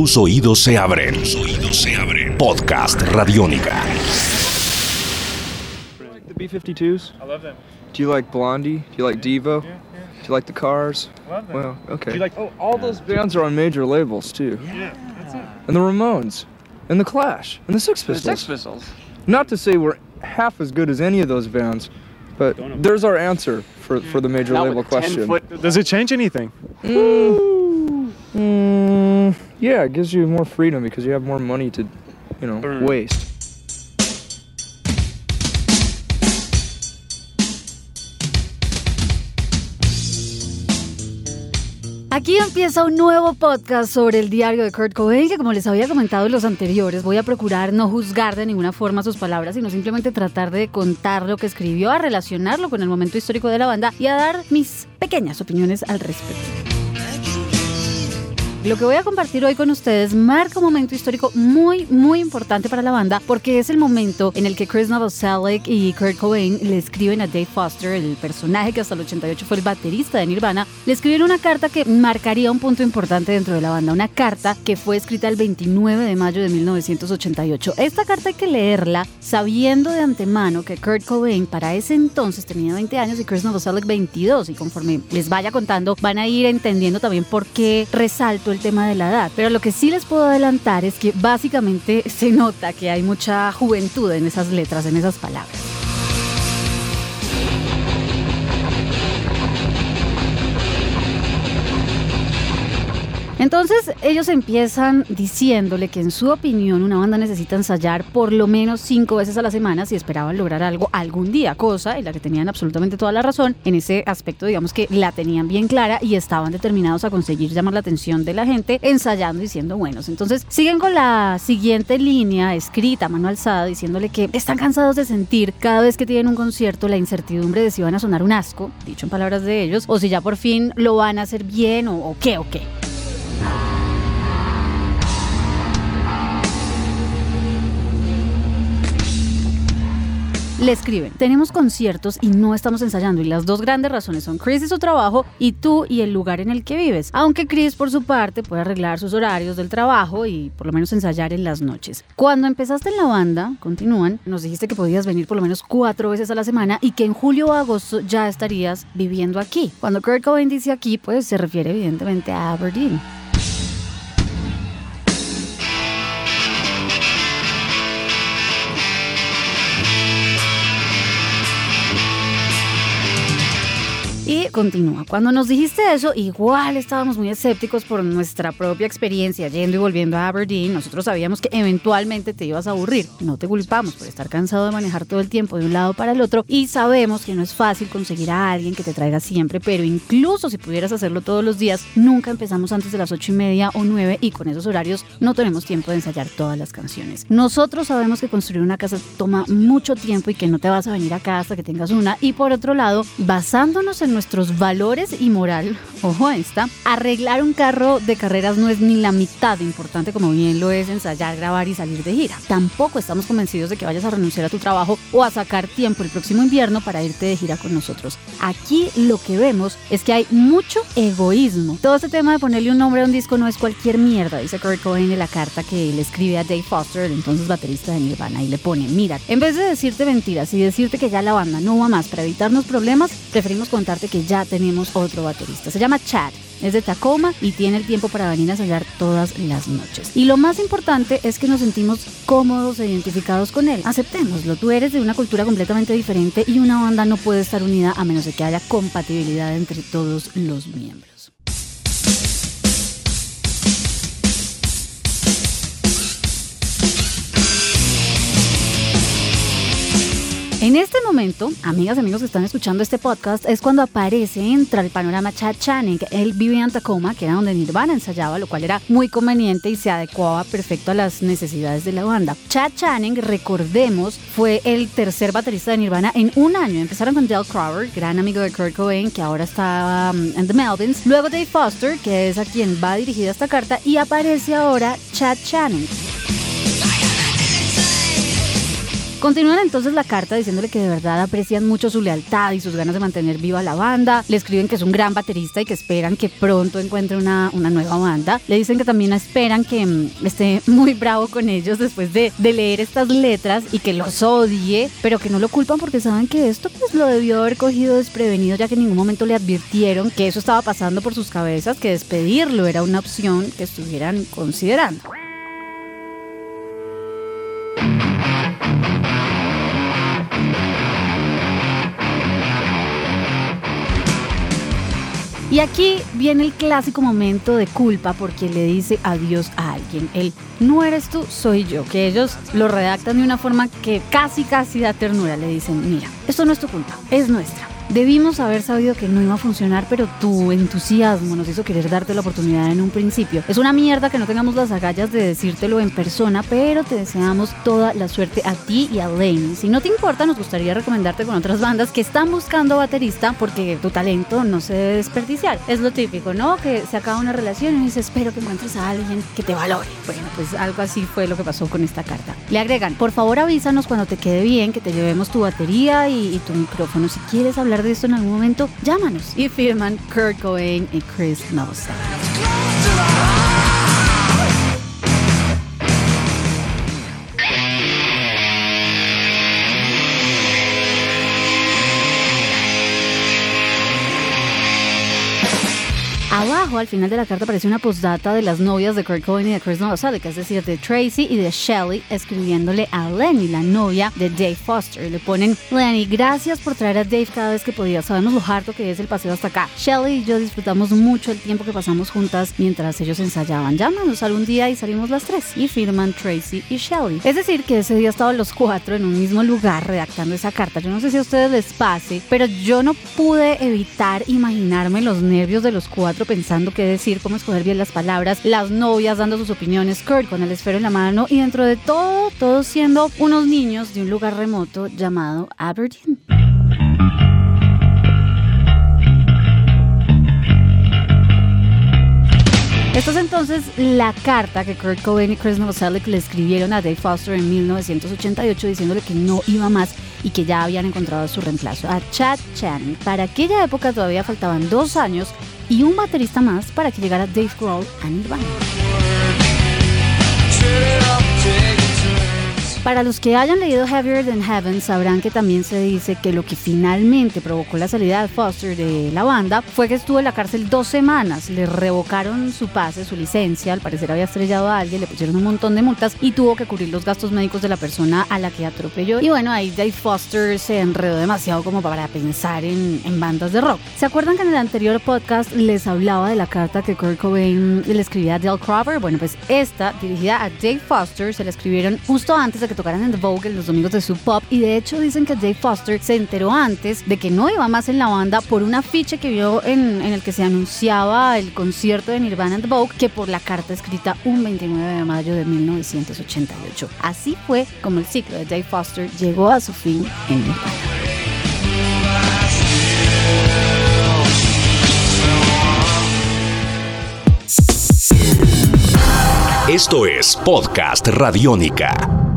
tus oídos se abren. Tus oídos se abren. Podcast Radiónica. The B-52s? I love them. Do you like Blondie? Do you like Devo? Yeah, yeah. Do you like the Cars? Love them. Well, okay. Do you like? oh, all those bands are on major labels too. Yeah, that's it. And the Ramones, and the Clash, and the Six The Pistols. Sex Pistols. Not to say we're half as good as any of those bands, but there's our answer for, for the major Not label with 10 question. foot. Does it change anything? Mm, yeah, it gives you more freedom because you have more money to, you know, Burn. waste. Aquí empieza un nuevo podcast sobre el diario de Kurt Cobain, que como les había comentado en los anteriores, voy a procurar no juzgar de ninguna forma sus palabras, sino simplemente tratar de contar lo que escribió, a relacionarlo con el momento histórico de la banda y a dar mis pequeñas opiniones al respecto. Lo que voy a compartir hoy con ustedes marca un momento histórico muy, muy importante para la banda porque es el momento en el que Chris Novoselic y Kurt Cobain le escriben a Dave Foster, el personaje que hasta el 88 fue el baterista de Nirvana, le escribieron una carta que marcaría un punto importante dentro de la banda, una carta que fue escrita el 29 de mayo de 1988. Esta carta hay que leerla sabiendo de antemano que Kurt Cobain para ese entonces tenía 20 años y Chris Novoselic 22 y conforme les vaya contando van a ir entendiendo también por qué resalto el tema de la edad. Pero lo que sí les puedo adelantar es que básicamente se nota que hay mucha juventud en esas letras, en esas palabras. Entonces ellos empiezan diciéndole que en su opinión una banda necesita ensayar por lo menos cinco veces a la semana si esperaban lograr algo algún día, cosa en la que tenían absolutamente toda la razón. En ese aspecto digamos que la tenían bien clara y estaban determinados a conseguir llamar la atención de la gente ensayando y siendo buenos. Entonces siguen con la siguiente línea escrita mano alzada diciéndole que están cansados de sentir cada vez que tienen un concierto la incertidumbre de si van a sonar un asco, dicho en palabras de ellos, o si ya por fin lo van a hacer bien o, o qué o qué. Le escriben, tenemos conciertos y no estamos ensayando y las dos grandes razones son Chris y su trabajo y tú y el lugar en el que vives. Aunque Chris por su parte puede arreglar sus horarios del trabajo y por lo menos ensayar en las noches. Cuando empezaste en la banda, continúan, nos dijiste que podías venir por lo menos cuatro veces a la semana y que en julio o agosto ya estarías viviendo aquí. Cuando Kurt Cobain dice aquí, pues se refiere evidentemente a Aberdeen. Continúa. Cuando nos dijiste eso, igual estábamos muy escépticos por nuestra propia experiencia yendo y volviendo a Aberdeen. Nosotros sabíamos que eventualmente te ibas a aburrir. No te culpamos por estar cansado de manejar todo el tiempo de un lado para el otro. Y sabemos que no es fácil conseguir a alguien que te traiga siempre, pero incluso si pudieras hacerlo todos los días, nunca empezamos antes de las ocho y media o nueve y con esos horarios no tenemos tiempo de ensayar todas las canciones. Nosotros sabemos que construir una casa toma mucho tiempo y que no te vas a venir acá hasta que tengas una. Y por otro lado, basándonos en nuestros valores y moral, ojo esta, arreglar un carro de carreras no es ni la mitad de importante como bien lo es ensayar, grabar y salir de gira. Tampoco estamos convencidos de que vayas a renunciar a tu trabajo o a sacar tiempo el próximo invierno para irte de gira con nosotros. Aquí lo que vemos es que hay mucho egoísmo. Todo este tema de ponerle un nombre a un disco no es cualquier mierda, dice Kurt Cobain en la carta que le escribe a Dave Foster, el entonces baterista de Nirvana, y le pone, mira, en vez de decirte mentiras y decirte que ya la banda no va más para evitarnos problemas, preferimos contarte que ya tenemos otro baterista. Se llama Chad. Es de Tacoma y tiene el tiempo para venir a ensayar todas las noches. Y lo más importante es que nos sentimos cómodos e identificados con él. Aceptémoslo, tú eres de una cultura completamente diferente y una banda no puede estar unida a menos de que haya compatibilidad entre todos los miembros. En este momento, amigas y amigos que están escuchando este podcast, es cuando aparece, entra el panorama Chad Channing. Él vivía en Tacoma, que era donde Nirvana ensayaba, lo cual era muy conveniente y se adecuaba perfecto a las necesidades de la banda. Chad Channing, recordemos, fue el tercer baterista de Nirvana en un año. Empezaron con Dale Crowder, gran amigo de Kurt Cobain, que ahora está um, en The Melvins. Luego Dave Foster, que es a quien va dirigida esta carta, y aparece ahora Chad Channing. Continúan entonces la carta diciéndole que de verdad aprecian mucho su lealtad y sus ganas de mantener viva la banda. Le escriben que es un gran baterista y que esperan que pronto encuentre una, una nueva banda. Le dicen que también esperan que mm, esté muy bravo con ellos después de, de leer estas letras y que los odie, pero que no lo culpan porque saben que esto pues lo debió haber cogido desprevenido ya que en ningún momento le advirtieron que eso estaba pasando por sus cabezas, que despedirlo era una opción que estuvieran considerando. Y aquí viene el clásico momento de culpa porque le dice adiós a alguien. El no eres tú, soy yo. Que ellos lo redactan de una forma que casi, casi da ternura. Le dicen, mira, esto no es tu culpa, es nuestra. Debimos haber sabido que no iba a funcionar, pero tu entusiasmo nos hizo querer darte la oportunidad en un principio. Es una mierda que no tengamos las agallas de decírtelo en persona, pero te deseamos toda la suerte a ti y a Lane. Si no te importa, nos gustaría recomendarte con otras bandas que están buscando baterista porque tu talento no se debe desperdiciar. Es lo típico, ¿no? Que se acaba una relación y dices, espero que encuentres a alguien que te valore. Bueno, pues algo así fue lo que pasó con esta carta. Le agregan, por favor avísanos cuando te quede bien, que te llevemos tu batería y, y tu micrófono. Si quieres hablar de esto en algún momento, llámanos. Y firman Kurt Cobain y Chris Novoselic. Abajo, al final de la carta, aparece una postdata de las novias de Kurt Cobain y de Chris Novoselic, es decir, de Tracy y de Shelly, escribiéndole a Lenny, la novia de Dave Foster. Le ponen, Lenny, gracias por traer a Dave cada vez que podías. Sabemos lo harto que es el paseo hasta acá. Shelly y yo disfrutamos mucho el tiempo que pasamos juntas mientras ellos ensayaban. Llámanos algún día y salimos las tres. Y firman Tracy y Shelly. Es decir, que ese día estaban los cuatro en un mismo lugar redactando esa carta. Yo no sé si a ustedes les pase, pero yo no pude evitar imaginarme los nervios de los cuatro pensando qué decir, cómo escoger bien las palabras, las novias dando sus opiniones, Kurt con el esfero en la mano y dentro de todo, todos siendo unos niños de un lugar remoto llamado Aberdeen. Esta es entonces la carta que Kurt Cobain y Chris Novoselic le escribieron a Dave Foster en 1988 diciéndole que no iba más y que ya habían encontrado su reemplazo, a Chad Channing. Para aquella época todavía faltaban dos años y un baterista más para que llegara Dave Grohl a Nirvana. Para los que hayan leído Heavier Than Heaven sabrán que también se dice que lo que finalmente provocó la salida de Foster de la banda fue que estuvo en la cárcel dos semanas. Le revocaron su pase, su licencia, al parecer había estrellado a alguien, le pusieron un montón de multas y tuvo que cubrir los gastos médicos de la persona a la que atropelló. Y bueno, ahí Dave Foster se enredó demasiado como para pensar en, bandas de rock. ¿Se acuerdan que en el anterior podcast les hablaba de la carta que Kurt Cobain le escribía a Dale Crawford? Bueno, pues esta, dirigida a Dave Foster, se la escribieron justo antes de que tocaran en The Vogue los domingos de su pop y de hecho dicen que Dave Foster se enteró antes de que no iba más en la banda por un afiche que vio en, en el que se anunciaba el concierto de Nirvana en The Vogue que por la carta escrita un 29 de mayo de 1988. Así fue como el ciclo de Dave Foster llegó a su fin en Nirvana. Esto es Podcast Radiónica.